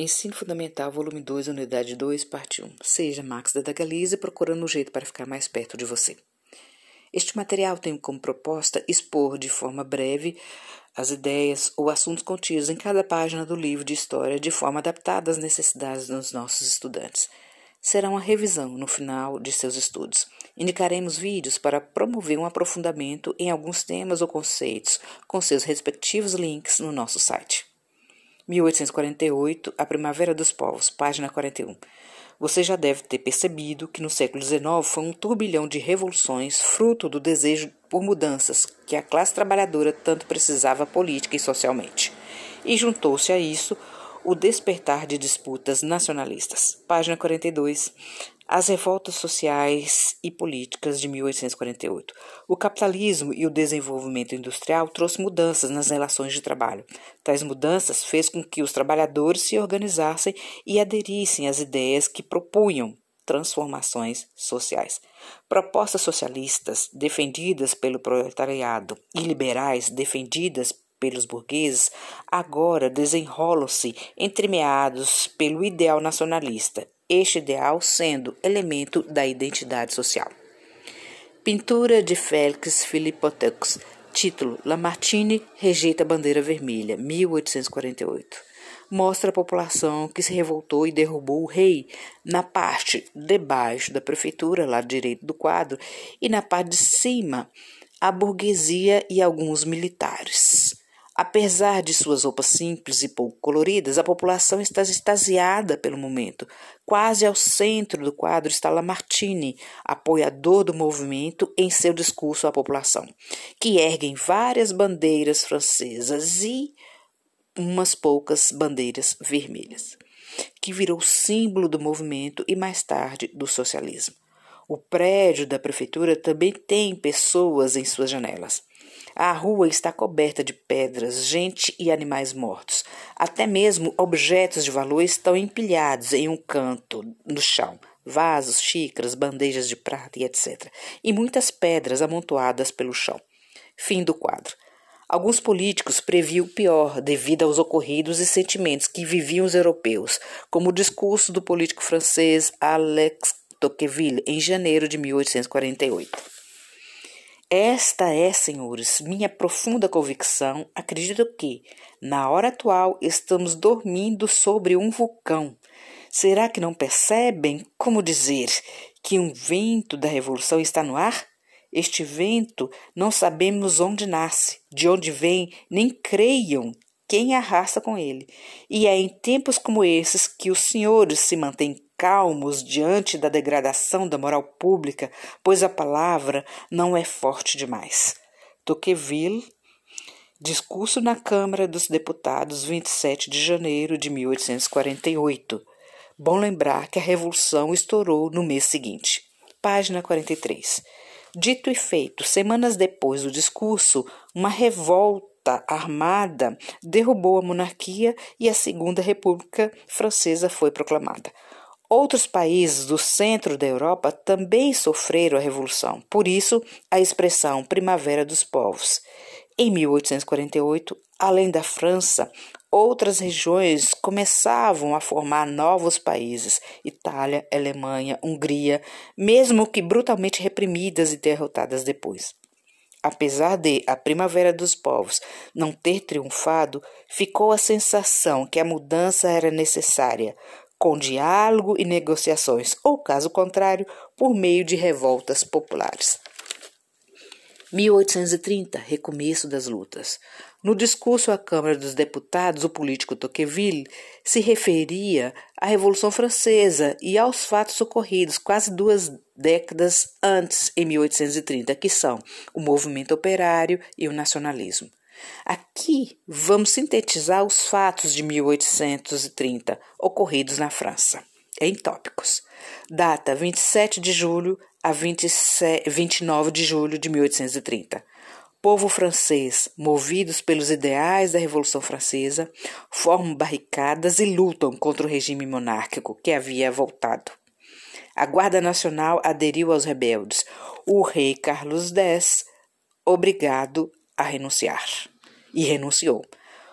Ensino Fundamental, volume 2, unidade 2, parte 1. Seja Max da Galiza procurando um jeito para ficar mais perto de você. Este material tem como proposta expor de forma breve as ideias ou assuntos contidos em cada página do livro de história de forma adaptada às necessidades dos nossos estudantes. Será uma revisão no final de seus estudos. Indicaremos vídeos para promover um aprofundamento em alguns temas ou conceitos, com seus respectivos links no nosso site. 1848, A Primavera dos Povos, página 41. Você já deve ter percebido que no século XIX foi um turbilhão de revoluções, fruto do desejo por mudanças que a classe trabalhadora tanto precisava política e socialmente. E juntou-se a isso o despertar de disputas nacionalistas. Página 42. As revoltas sociais e políticas de 1848. O capitalismo e o desenvolvimento industrial trouxe mudanças nas relações de trabalho. Tais mudanças fez com que os trabalhadores se organizassem e aderissem às ideias que propunham transformações sociais. Propostas socialistas defendidas pelo proletariado e liberais defendidas pelos burgueses agora desenrolam-se entremeados pelo ideal nacionalista este ideal sendo elemento da identidade social. Pintura de Félix Philippoteux, título Lamartine rejeita a bandeira vermelha, 1848. Mostra a população que se revoltou e derrubou o rei na parte debaixo da prefeitura, lado direito do quadro, e na parte de cima a burguesia e alguns militares. Apesar de suas roupas simples e pouco coloridas, a população está extasiada pelo momento. Quase ao centro do quadro está Lamartine, apoiador do movimento, em seu discurso à população, que erguem várias bandeiras francesas e umas poucas bandeiras vermelhas, que virou símbolo do movimento e mais tarde do socialismo. O prédio da prefeitura também tem pessoas em suas janelas. A rua está coberta de pedras, gente e animais mortos. Até mesmo objetos de valor estão empilhados em um canto no chão. Vasos, xícaras, bandejas de prata e etc. E muitas pedras amontoadas pelo chão. Fim do quadro. Alguns políticos previam o pior devido aos ocorridos e sentimentos que viviam os europeus, como o discurso do político francês Alex Tocqueville em janeiro de 1848. Esta é, senhores, minha profunda convicção. Acredito que, na hora atual, estamos dormindo sobre um vulcão. Será que não percebem, como dizer, que um vento da revolução está no ar? Este vento não sabemos onde nasce, de onde vem, nem creiam quem arrasta com ele. E é em tempos como esses que os senhores se mantêm calmos diante da degradação da moral pública, pois a palavra não é forte demais. Tocqueville, discurso na Câmara dos Deputados, 27 de janeiro de 1848. Bom lembrar que a Revolução estourou no mês seguinte. Página 43. Dito e feito, semanas depois do discurso, uma revolta armada derrubou a monarquia e a Segunda República Francesa foi proclamada. Outros países do centro da Europa também sofreram a Revolução, por isso a expressão Primavera dos Povos. Em 1848, além da França, outras regiões começavam a formar novos países: Itália, Alemanha, Hungria, mesmo que brutalmente reprimidas e derrotadas depois. Apesar de a Primavera dos Povos não ter triunfado, ficou a sensação que a mudança era necessária, com diálogo e negociações, ou, caso contrário, por meio de revoltas populares. 1830 Recomeço das lutas. No discurso à Câmara dos Deputados, o político Tocqueville se referia à Revolução Francesa e aos fatos ocorridos quase duas décadas antes, em 1830, que são o movimento operário e o nacionalismo. Aqui vamos sintetizar os fatos de 1830 ocorridos na França, em tópicos. Data 27 de julho a 27, 29 de julho de 1830. Povo francês, movidos pelos ideais da Revolução Francesa, formam barricadas e lutam contra o regime monárquico que havia voltado. A Guarda Nacional aderiu aos rebeldes. O rei Carlos X, obrigado a renunciar. E renunciou.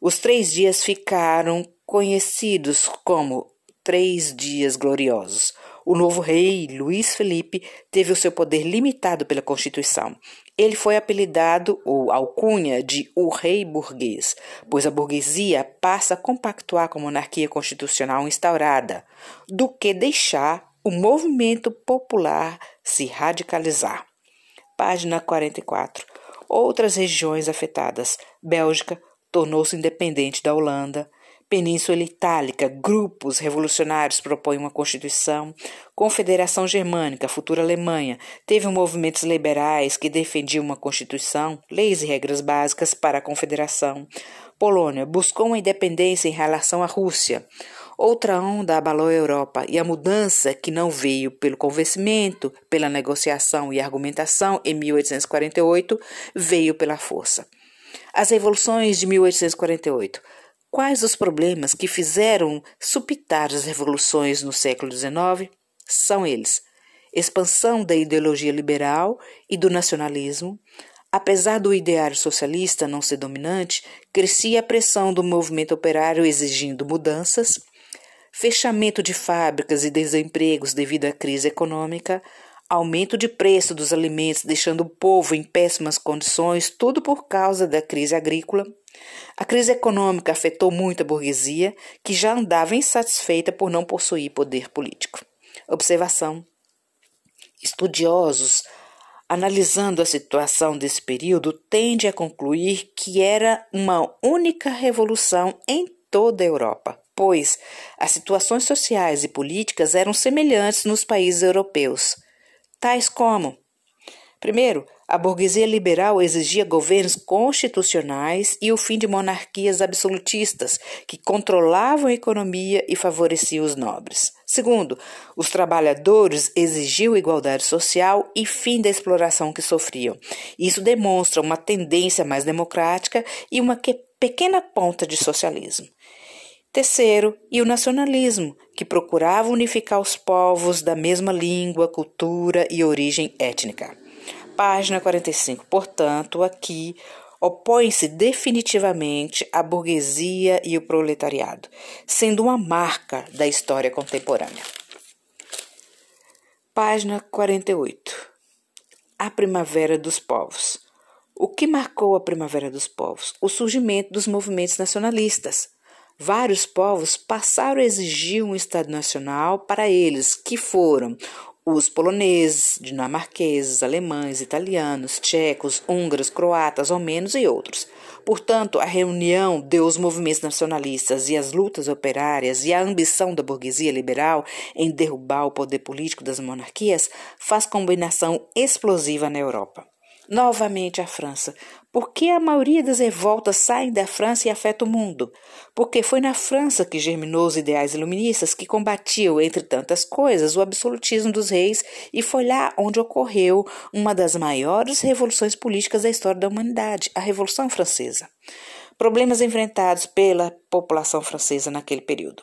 Os três dias ficaram conhecidos como Três Dias Gloriosos. O novo rei, Luís Felipe, teve o seu poder limitado pela Constituição. Ele foi apelidado ou alcunha de o rei burguês, pois a burguesia passa a compactuar com a monarquia constitucional instaurada, do que deixar o movimento popular se radicalizar. Página 44. Outras regiões afetadas. Bélgica tornou-se independente da Holanda. Península Itálica, grupos revolucionários propõem uma constituição. Confederação Germânica, futura Alemanha, teve movimentos liberais que defendiam uma constituição, leis e regras básicas para a confederação. Polônia buscou uma independência em relação à Rússia. Outra onda abalou a Europa e a mudança, que não veio pelo convencimento, pela negociação e argumentação em 1848, veio pela força. As revoluções de 1848 Quais os problemas que fizeram supitar as revoluções no século XIX? São eles: expansão da ideologia liberal e do nacionalismo. Apesar do ideário socialista não ser dominante, crescia a pressão do movimento operário exigindo mudanças, fechamento de fábricas e desempregos devido à crise econômica, aumento de preço dos alimentos deixando o povo em péssimas condições, tudo por causa da crise agrícola. A crise econômica afetou muito a burguesia, que já andava insatisfeita por não possuir poder político. Observação: Estudiosos, analisando a situação desse período, tendem a concluir que era uma única revolução em toda a Europa, pois as situações sociais e políticas eram semelhantes nos países europeus, tais como Primeiro, a burguesia liberal exigia governos constitucionais e o fim de monarquias absolutistas que controlavam a economia e favoreciam os nobres. Segundo, os trabalhadores exigiam igualdade social e fim da exploração que sofriam. Isso demonstra uma tendência mais democrática e uma pequena ponta de socialismo. Terceiro, e o nacionalismo, que procurava unificar os povos da mesma língua, cultura e origem étnica. Página 45. Portanto, aqui opõe-se definitivamente a burguesia e o proletariado, sendo uma marca da história contemporânea. Página 48. A Primavera dos Povos. O que marcou a Primavera dos Povos? O surgimento dos movimentos nacionalistas. Vários povos passaram a exigir um Estado nacional para eles, que foram os poloneses, dinamarqueses, alemães, italianos, tchecos, húngaros, croatas, romenos e outros. Portanto, a reunião deu os movimentos nacionalistas e as lutas operárias e a ambição da burguesia liberal em derrubar o poder político das monarquias faz combinação explosiva na Europa. Novamente a França. Por que a maioria das revoltas saem da França e afeta o mundo? Porque foi na França que germinou os ideais iluministas que combatiam, entre tantas coisas, o absolutismo dos reis e foi lá onde ocorreu uma das maiores revoluções políticas da história da humanidade, a Revolução Francesa. Problemas enfrentados pela população francesa naquele período.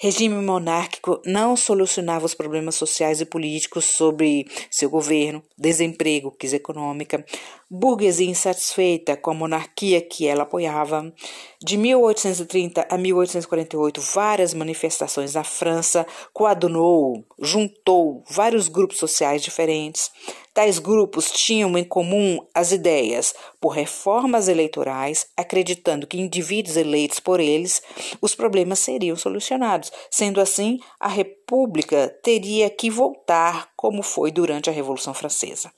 Regime monárquico não solucionava os problemas sociais e políticos sobre seu governo, desemprego, crise econômica, burguesia insatisfeita com a monarquia que ela apoiava. De 1830 a 1848, várias manifestações na França coadunou, juntou vários grupos sociais diferentes. Tais grupos tinham em comum as ideias por reformas eleitorais, acreditando que indivíduos eleitos por eles, os problemas seriam solucionados. Sendo assim, a República teria que voltar como foi durante a Revolução Francesa.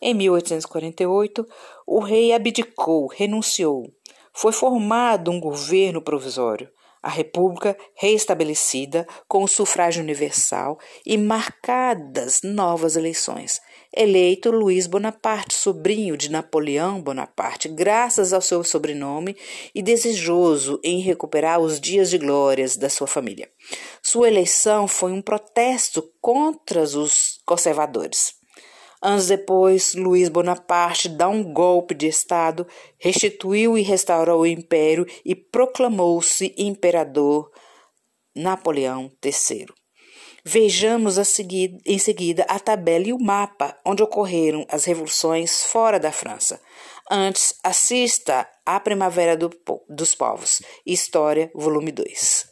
Em 1848, o rei abdicou, renunciou. Foi formado um governo provisório a República reestabelecida com o sufrágio universal e marcadas novas eleições. Eleito Luiz Bonaparte, sobrinho de Napoleão Bonaparte, graças ao seu sobrenome e desejoso em recuperar os dias de glórias da sua família. Sua eleição foi um protesto contra os conservadores. Anos depois, Luiz Bonaparte dá um golpe de Estado, restituiu e restaurou o império e proclamou-se imperador Napoleão III. Vejamos a seguir, em seguida a tabela e o mapa onde ocorreram as revoluções fora da França. Antes, assista à Primavera do, dos Povos, História, volume 2.